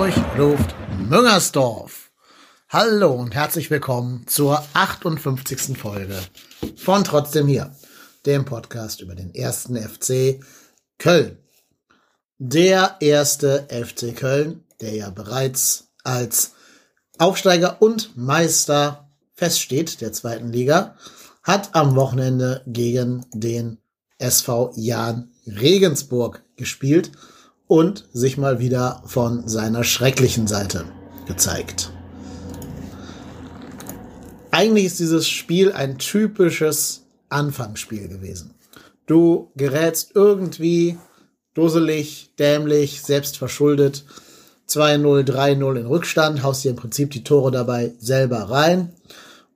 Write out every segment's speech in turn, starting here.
Hamburg ruft Müngersdorf. Hallo und herzlich willkommen zur 58. Folge von Trotzdem hier, dem Podcast über den ersten FC Köln. Der erste FC Köln, der ja bereits als Aufsteiger und Meister feststeht, der zweiten Liga, hat am Wochenende gegen den SV Jan Regensburg gespielt und sich mal wieder von seiner schrecklichen Seite gezeigt. Eigentlich ist dieses Spiel ein typisches Anfangsspiel gewesen. Du gerätst irgendwie dusselig, dämlich, selbst verschuldet 2-0, 3-0 in Rückstand, haust dir im Prinzip die Tore dabei selber rein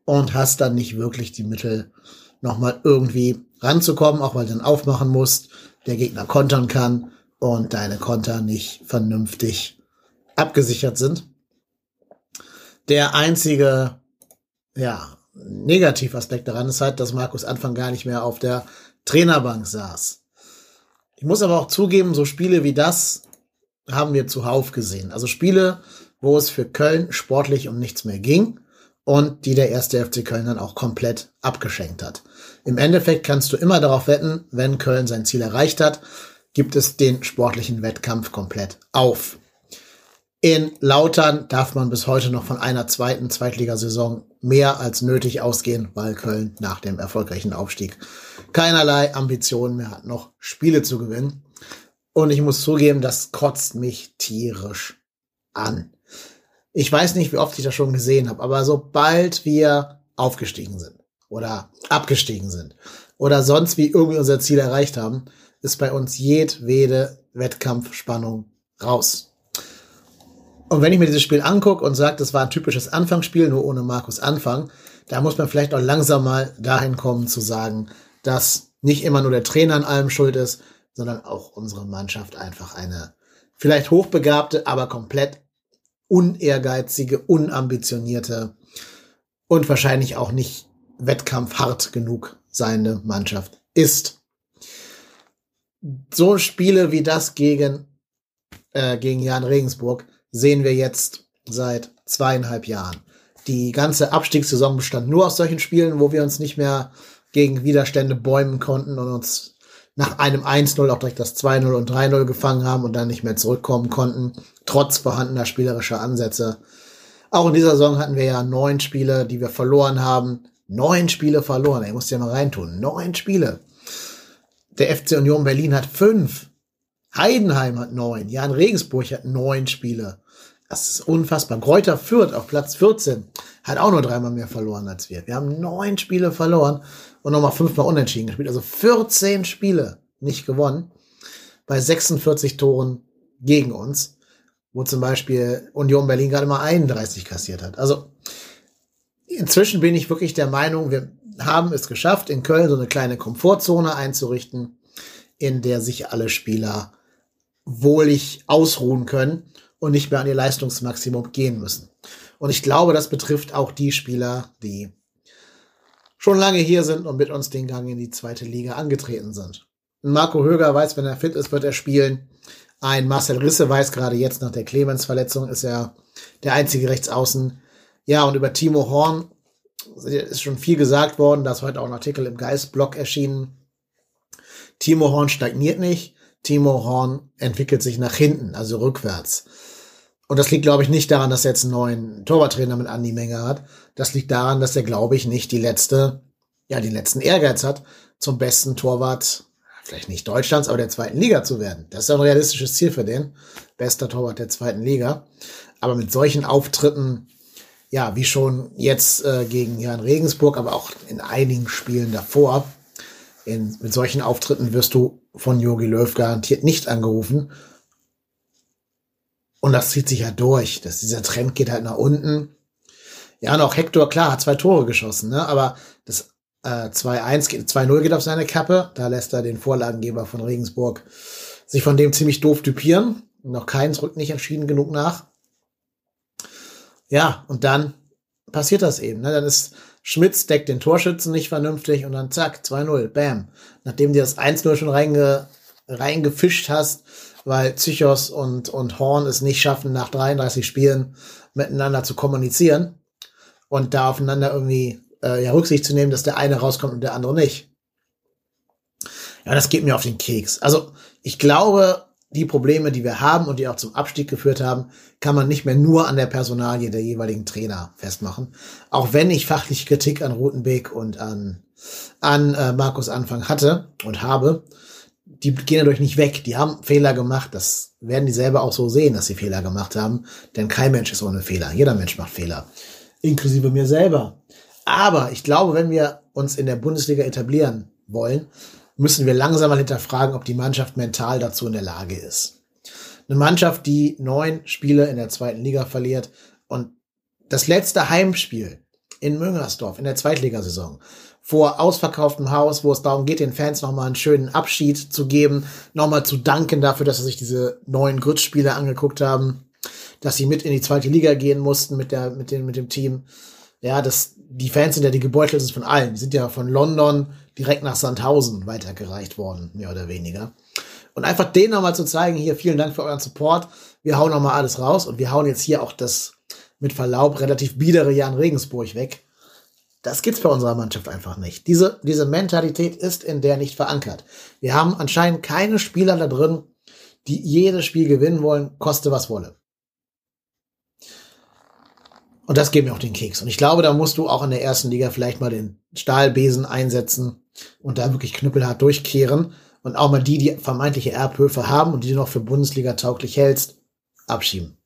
und hast dann nicht wirklich die Mittel, nochmal irgendwie ranzukommen, auch weil du dann aufmachen musst, der Gegner kontern kann und deine Konter nicht vernünftig abgesichert sind. Der einzige, ja, Negativaspekt daran ist halt, dass Markus Anfang gar nicht mehr auf der Trainerbank saß. Ich muss aber auch zugeben, so Spiele wie das haben wir zuhauf gesehen. Also Spiele, wo es für Köln sportlich um nichts mehr ging und die der erste FC Köln dann auch komplett abgeschenkt hat. Im Endeffekt kannst du immer darauf wetten, wenn Köln sein Ziel erreicht hat, gibt es den sportlichen Wettkampf komplett auf. In Lautern darf man bis heute noch von einer zweiten Zweitligasaison mehr als nötig ausgehen, weil Köln nach dem erfolgreichen Aufstieg keinerlei Ambitionen mehr hat, noch Spiele zu gewinnen. Und ich muss zugeben, das kotzt mich tierisch an. Ich weiß nicht, wie oft ich das schon gesehen habe, aber sobald wir aufgestiegen sind oder abgestiegen sind oder sonst wie irgendwie unser Ziel erreicht haben, ist bei uns jedwede Wettkampfspannung raus. Und wenn ich mir dieses Spiel angucke und sage, das war ein typisches Anfangsspiel, nur ohne Markus Anfang, da muss man vielleicht auch langsam mal dahin kommen zu sagen, dass nicht immer nur der Trainer an allem schuld ist, sondern auch unsere Mannschaft einfach eine vielleicht hochbegabte, aber komplett unehrgeizige, unambitionierte und wahrscheinlich auch nicht wettkampfhart genug seine Mannschaft ist. So Spiele wie das gegen, äh, gegen Jan Regensburg sehen wir jetzt seit zweieinhalb Jahren. Die ganze Abstiegssaison bestand nur aus solchen Spielen, wo wir uns nicht mehr gegen Widerstände bäumen konnten und uns nach einem 1-0 auch direkt das 2-0 und 3-0 gefangen haben und dann nicht mehr zurückkommen konnten, trotz vorhandener spielerischer Ansätze. Auch in dieser Saison hatten wir ja neun Spiele, die wir verloren haben. Neun Spiele verloren, ey, musst ja mal reintun. Neun Spiele. Der FC Union Berlin hat fünf. Heidenheim hat neun. Jan Regensburg hat neun Spiele. Das ist unfassbar. Kräuter Fürth auf Platz 14 hat auch nur dreimal mehr verloren als wir. Wir haben neun Spiele verloren und nochmal fünfmal unentschieden gespielt. Also 14 Spiele nicht gewonnen bei 46 Toren gegen uns, wo zum Beispiel Union Berlin gerade mal 31 kassiert hat. Also inzwischen bin ich wirklich der Meinung, wir haben es geschafft, in Köln so eine kleine Komfortzone einzurichten, in der sich alle Spieler wohlig ausruhen können und nicht mehr an ihr Leistungsmaximum gehen müssen. Und ich glaube, das betrifft auch die Spieler, die schon lange hier sind und mit uns den Gang in die zweite Liga angetreten sind. Marco Höger weiß, wenn er fit ist, wird er spielen. Ein Marcel Risse weiß gerade jetzt nach der Clemens-Verletzung ist er der einzige Rechtsaußen. Ja, und über Timo Horn ist schon viel gesagt worden. Da ist heute auch ein Artikel im Geistblog erschienen. Timo Horn stagniert nicht. Timo Horn entwickelt sich nach hinten, also rückwärts. Und das liegt, glaube ich, nicht daran, dass er jetzt einen neuen Torwarttrainer mit Andi Menge hat. Das liegt daran, dass er, glaube ich, nicht die letzte, ja, den letzten Ehrgeiz hat, zum besten Torwart, vielleicht nicht Deutschlands, aber der zweiten Liga zu werden. Das ist ein realistisches Ziel für den. Bester Torwart der zweiten Liga. Aber mit solchen Auftritten, ja, wie schon jetzt äh, gegen Jan Regensburg, aber auch in einigen Spielen davor, in, mit solchen Auftritten wirst du von Jogi Löw garantiert nicht angerufen. Und das zieht sich ja durch. dass dieser Trend geht halt nach unten. Ja, und auch Hector, klar, hat zwei Tore geschossen, ne? Aber das äh, 2-1 geht, 2-0 geht auf seine Kappe. Da lässt er den Vorlagengeber von Regensburg sich von dem ziemlich doof typieren. Noch keins rückt nicht entschieden genug nach. Ja, und dann passiert das eben. Ne? Dann ist Schmitz deckt den Torschützen nicht vernünftig und dann zack, 2-0, bam. Nachdem die das 1-0 schon reinge reingefischt hast, weil Psychos und, und Horn es nicht schaffen, nach 33 Spielen miteinander zu kommunizieren und da aufeinander irgendwie äh, ja, Rücksicht zu nehmen, dass der eine rauskommt und der andere nicht. Ja, das geht mir auf den Keks. Also ich glaube, die Probleme, die wir haben und die auch zum Abstieg geführt haben, kann man nicht mehr nur an der Personalie der jeweiligen Trainer festmachen. Auch wenn ich fachliche Kritik an Rutenbeek und an, an äh, Markus Anfang hatte und habe, die gehen dadurch nicht weg. Die haben Fehler gemacht. Das werden die selber auch so sehen, dass sie Fehler gemacht haben. Denn kein Mensch ist ohne Fehler. Jeder Mensch macht Fehler. Inklusive mir selber. Aber ich glaube, wenn wir uns in der Bundesliga etablieren wollen, müssen wir langsam mal hinterfragen, ob die Mannschaft mental dazu in der Lage ist. Eine Mannschaft, die neun Spiele in der zweiten Liga verliert und das letzte Heimspiel in Müngersdorf in der Zweitligasaison vor ausverkauftem Haus, wo es darum geht, den Fans nochmal einen schönen Abschied zu geben, nochmal zu danken dafür, dass sie sich diese neuen Grützspiele angeguckt haben, dass sie mit in die zweite Liga gehen mussten mit der, mit dem, mit dem Team. Ja, das, die Fans sind ja die gebeutelten von allen. Die sind ja von London direkt nach Sandhausen weitergereicht worden, mehr oder weniger. Und einfach denen nochmal zu zeigen, hier vielen Dank für euren Support. Wir hauen nochmal alles raus und wir hauen jetzt hier auch das mit Verlaub relativ biedere Jan Regensburg weg. Das gibt's bei unserer Mannschaft einfach nicht. Diese, diese Mentalität ist in der nicht verankert. Wir haben anscheinend keine Spieler da drin, die jedes Spiel gewinnen wollen, koste was wolle. Und das geht mir auch den Keks. Und ich glaube, da musst du auch in der ersten Liga vielleicht mal den Stahlbesen einsetzen und da wirklich knüppelhart durchkehren und auch mal die, die vermeintliche Erbhöfe haben und die du noch für Bundesliga tauglich hältst, abschieben.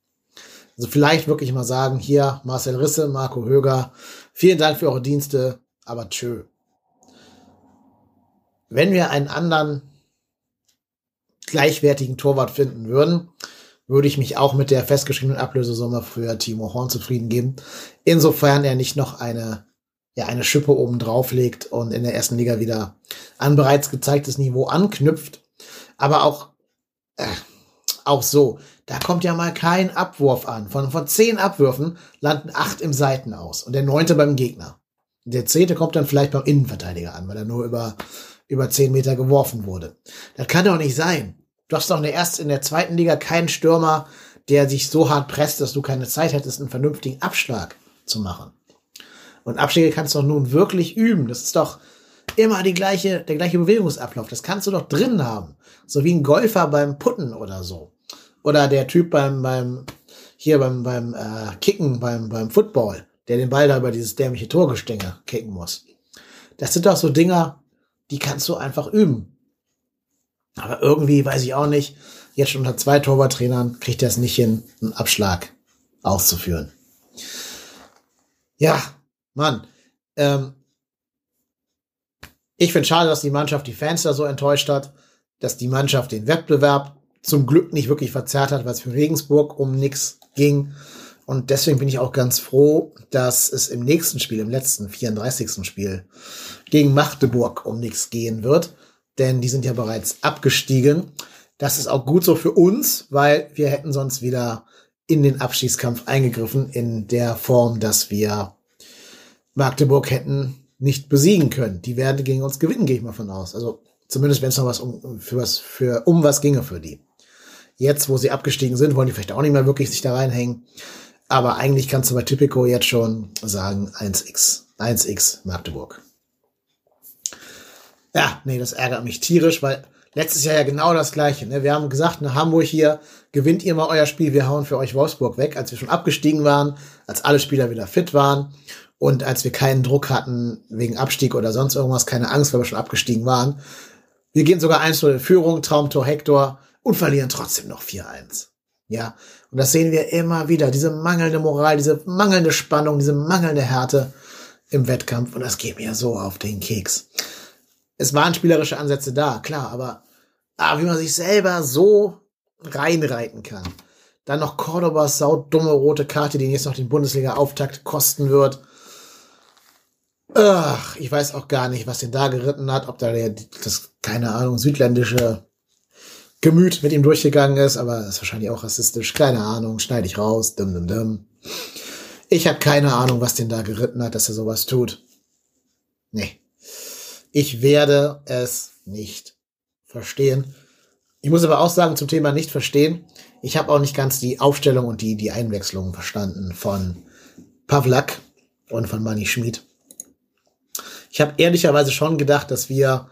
Also vielleicht wirklich mal sagen, hier Marcel Risse, Marco Höger, vielen Dank für eure Dienste, aber tschö. Wenn wir einen anderen gleichwertigen Torwart finden würden, würde ich mich auch mit der festgeschriebenen Ablösesumme für Timo Horn zufrieden geben. Insofern er nicht noch eine, ja, eine Schippe oben drauf legt und in der ersten Liga wieder an bereits gezeigtes Niveau anknüpft. Aber auch, äh, auch so, da kommt ja mal kein Abwurf an. Von, von zehn Abwürfen landen acht im Seiten aus und der neunte beim Gegner. Der zehnte kommt dann vielleicht beim Innenverteidiger an, weil er nur über, über zehn Meter geworfen wurde. Das kann doch nicht sein. Du hast doch in der ersten, in der zweiten Liga keinen Stürmer, der sich so hart presst, dass du keine Zeit hättest, einen vernünftigen Abschlag zu machen. Und Abschläge kannst du doch nun wirklich üben. Das ist doch immer die gleiche, der gleiche Bewegungsablauf. Das kannst du doch drin haben. So wie ein Golfer beim Putten oder so. Oder der Typ beim, beim, hier beim, beim äh, Kicken, beim, beim Football, der den Ball da über dieses dämliche Torgestänge kicken muss. Das sind doch so Dinger, die kannst du einfach üben. Aber irgendwie, weiß ich auch nicht, jetzt schon unter zwei Torwarttrainern kriegt er es nicht hin, einen Abschlag auszuführen. Ja, Mann. Ähm, ich finde schade, dass die Mannschaft die Fans da so enttäuscht hat, dass die Mannschaft den Wettbewerb zum Glück nicht wirklich verzerrt hat, weil es für Regensburg um nichts ging. Und deswegen bin ich auch ganz froh, dass es im nächsten Spiel, im letzten 34. Spiel gegen Magdeburg um nichts gehen wird denn die sind ja bereits abgestiegen. Das ist auch gut so für uns, weil wir hätten sonst wieder in den Abstiegskampf eingegriffen in der Form, dass wir Magdeburg hätten nicht besiegen können. Die werden gegen uns gewinnen, gehe ich mal von aus. Also zumindest wenn es noch was um für was für um was ginge für die. Jetzt, wo sie abgestiegen sind, wollen die vielleicht auch nicht mehr wirklich sich da reinhängen. Aber eigentlich kannst du bei Typico jetzt schon sagen 1x. 1x Magdeburg. Ja, nee, das ärgert mich tierisch, weil letztes Jahr ja genau das gleiche. Ne? Wir haben gesagt, nach Hamburg hier, gewinnt ihr mal euer Spiel, wir hauen für euch Wolfsburg weg, als wir schon abgestiegen waren, als alle Spieler wieder fit waren und als wir keinen Druck hatten wegen Abstieg oder sonst irgendwas, keine Angst, weil wir schon abgestiegen waren. Wir gehen sogar 1 in Führung, Traumtor Hector und verlieren trotzdem noch 4-1. Ja, und das sehen wir immer wieder, diese mangelnde Moral, diese mangelnde Spannung, diese mangelnde Härte im Wettkampf und das geht mir so auf den Keks es waren spielerische Ansätze da, klar, aber ah, wie man sich selber so reinreiten kann. Dann noch Cordobas saudumme rote Karte, die jetzt noch den Bundesliga-Auftakt kosten wird. Ach, ich weiß auch gar nicht, was den da geritten hat, ob da der, das, keine Ahnung, südländische Gemüt mit ihm durchgegangen ist, aber ist wahrscheinlich auch rassistisch. Keine Ahnung, schneide ich raus, dumm, dumm, dumm. Ich habe keine Ahnung, was den da geritten hat, dass er sowas tut. Nee. Ich werde es nicht verstehen. Ich muss aber auch sagen, zum Thema nicht verstehen, ich habe auch nicht ganz die Aufstellung und die, die Einwechslung verstanden von Pavlak und von Manny Schmid. Ich habe ehrlicherweise schon gedacht, dass wir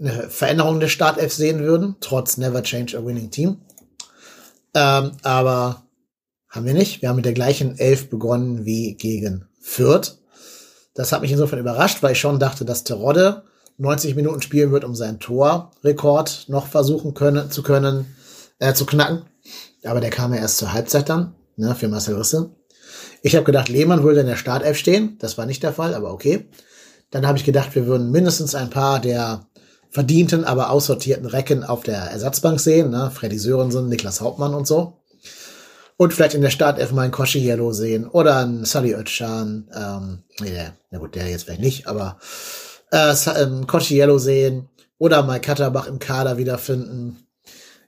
eine Veränderung der Startelf sehen würden, trotz Never Change a Winning Team. Ähm, aber haben wir nicht. Wir haben mit der gleichen Elf begonnen wie gegen Fürth. Das hat mich insofern überrascht, weil ich schon dachte, dass Terodde 90 Minuten spielen wird, um seinen Torrekord noch versuchen können, zu können, äh, zu knacken. Aber der kam ja erst zur Halbzeit dann, ne, für Marcel Risse. Ich habe gedacht, Lehmann würde in der Startelf stehen. Das war nicht der Fall, aber okay. Dann habe ich gedacht, wir würden mindestens ein paar der verdienten, aber aussortierten Recken auf der Ersatzbank sehen. Ne? Freddy Sörensen, Niklas Hauptmann und so. Und vielleicht in der Startelf mal einen Koshi Yellow sehen oder einen Sally Özcan. Ähm, nee, der, na gut, der jetzt vielleicht nicht, aber äh, ähm, Koshi Yellow sehen oder mal Katterbach im Kader wiederfinden.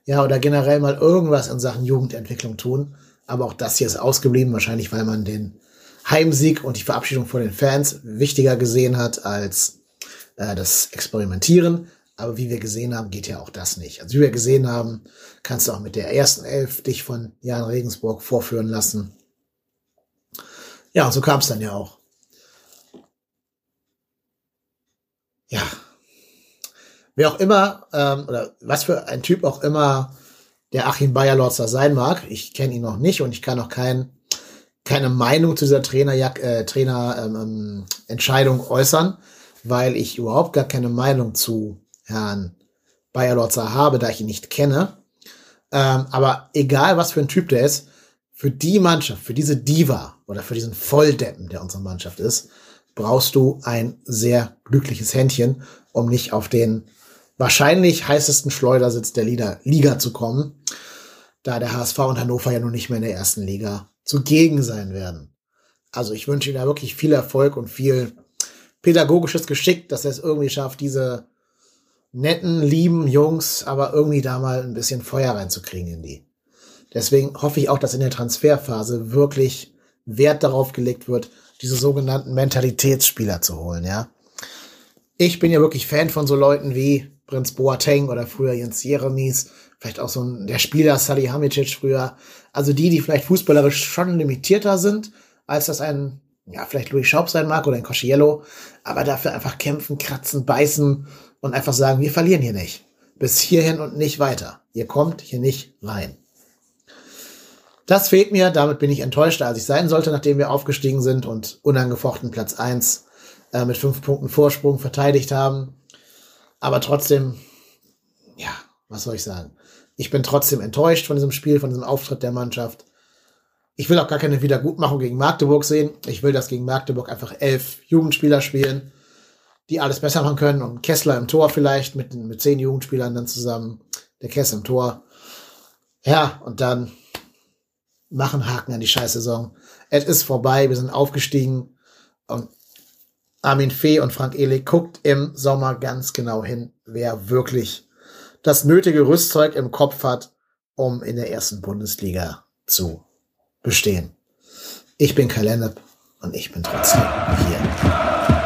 Ja, oder generell mal irgendwas in Sachen Jugendentwicklung tun. Aber auch das hier ist ausgeblieben, wahrscheinlich weil man den Heimsieg und die Verabschiedung von den Fans wichtiger gesehen hat als äh, das Experimentieren. Aber wie wir gesehen haben, geht ja auch das nicht. Also wie wir gesehen haben, kannst du auch mit der ersten Elf dich von Jan Regensburg vorführen lassen. Ja, so kam es dann ja auch. Ja. Wer auch immer, ähm, oder was für ein Typ auch immer der Achim Bayerlotzer sein mag, ich kenne ihn noch nicht und ich kann auch kein, keine Meinung zu dieser Trainer, äh, Trainer ähm, ähm, Entscheidung äußern, weil ich überhaupt gar keine Meinung zu Herrn Bayerlotzer habe, da ich ihn nicht kenne. Ähm, aber egal, was für ein Typ der ist, für die Mannschaft, für diese Diva oder für diesen Volldeppen, der unsere Mannschaft ist, brauchst du ein sehr glückliches Händchen, um nicht auf den wahrscheinlich heißesten Schleudersitz der Liga, Liga zu kommen, da der HSV und Hannover ja nun nicht mehr in der ersten Liga zugegen sein werden. Also ich wünsche ihm da wirklich viel Erfolg und viel pädagogisches Geschick, dass er es irgendwie schafft, diese netten, lieben Jungs, aber irgendwie da mal ein bisschen Feuer reinzukriegen in die. Deswegen hoffe ich auch, dass in der Transferphase wirklich Wert darauf gelegt wird, diese sogenannten Mentalitätsspieler zu holen, ja. Ich bin ja wirklich Fan von so Leuten wie Prinz Boateng oder früher Jens Jeremies, vielleicht auch so ein, der Spieler Salihamidzic früher. Also die, die vielleicht fußballerisch schon limitierter sind, als das ein, ja, vielleicht Louis Schaub sein mag oder ein Cosciello, aber dafür einfach kämpfen, kratzen, beißen und einfach sagen, wir verlieren hier nicht. Bis hierhin und nicht weiter. Ihr kommt hier nicht rein. Das fehlt mir, damit bin ich enttäuschter, als ich sein sollte, nachdem wir aufgestiegen sind und unangefochten Platz eins äh, mit fünf Punkten Vorsprung verteidigt haben. Aber trotzdem, ja, was soll ich sagen? Ich bin trotzdem enttäuscht von diesem Spiel, von diesem Auftritt der Mannschaft. Ich will auch gar keine Wiedergutmachung gegen Magdeburg sehen. Ich will, dass gegen Magdeburg einfach elf Jugendspieler spielen die alles besser machen können. Und Kessler im Tor vielleicht mit, mit zehn Jugendspielern dann zusammen. Der Kessler im Tor. Ja, und dann machen Haken an die Scheißsaison. Es ist vorbei, wir sind aufgestiegen. Und Armin Fee und Frank Ehlig guckt im Sommer ganz genau hin, wer wirklich das nötige Rüstzeug im Kopf hat, um in der ersten Bundesliga zu bestehen. Ich bin Kalendep und ich bin trotzdem hier.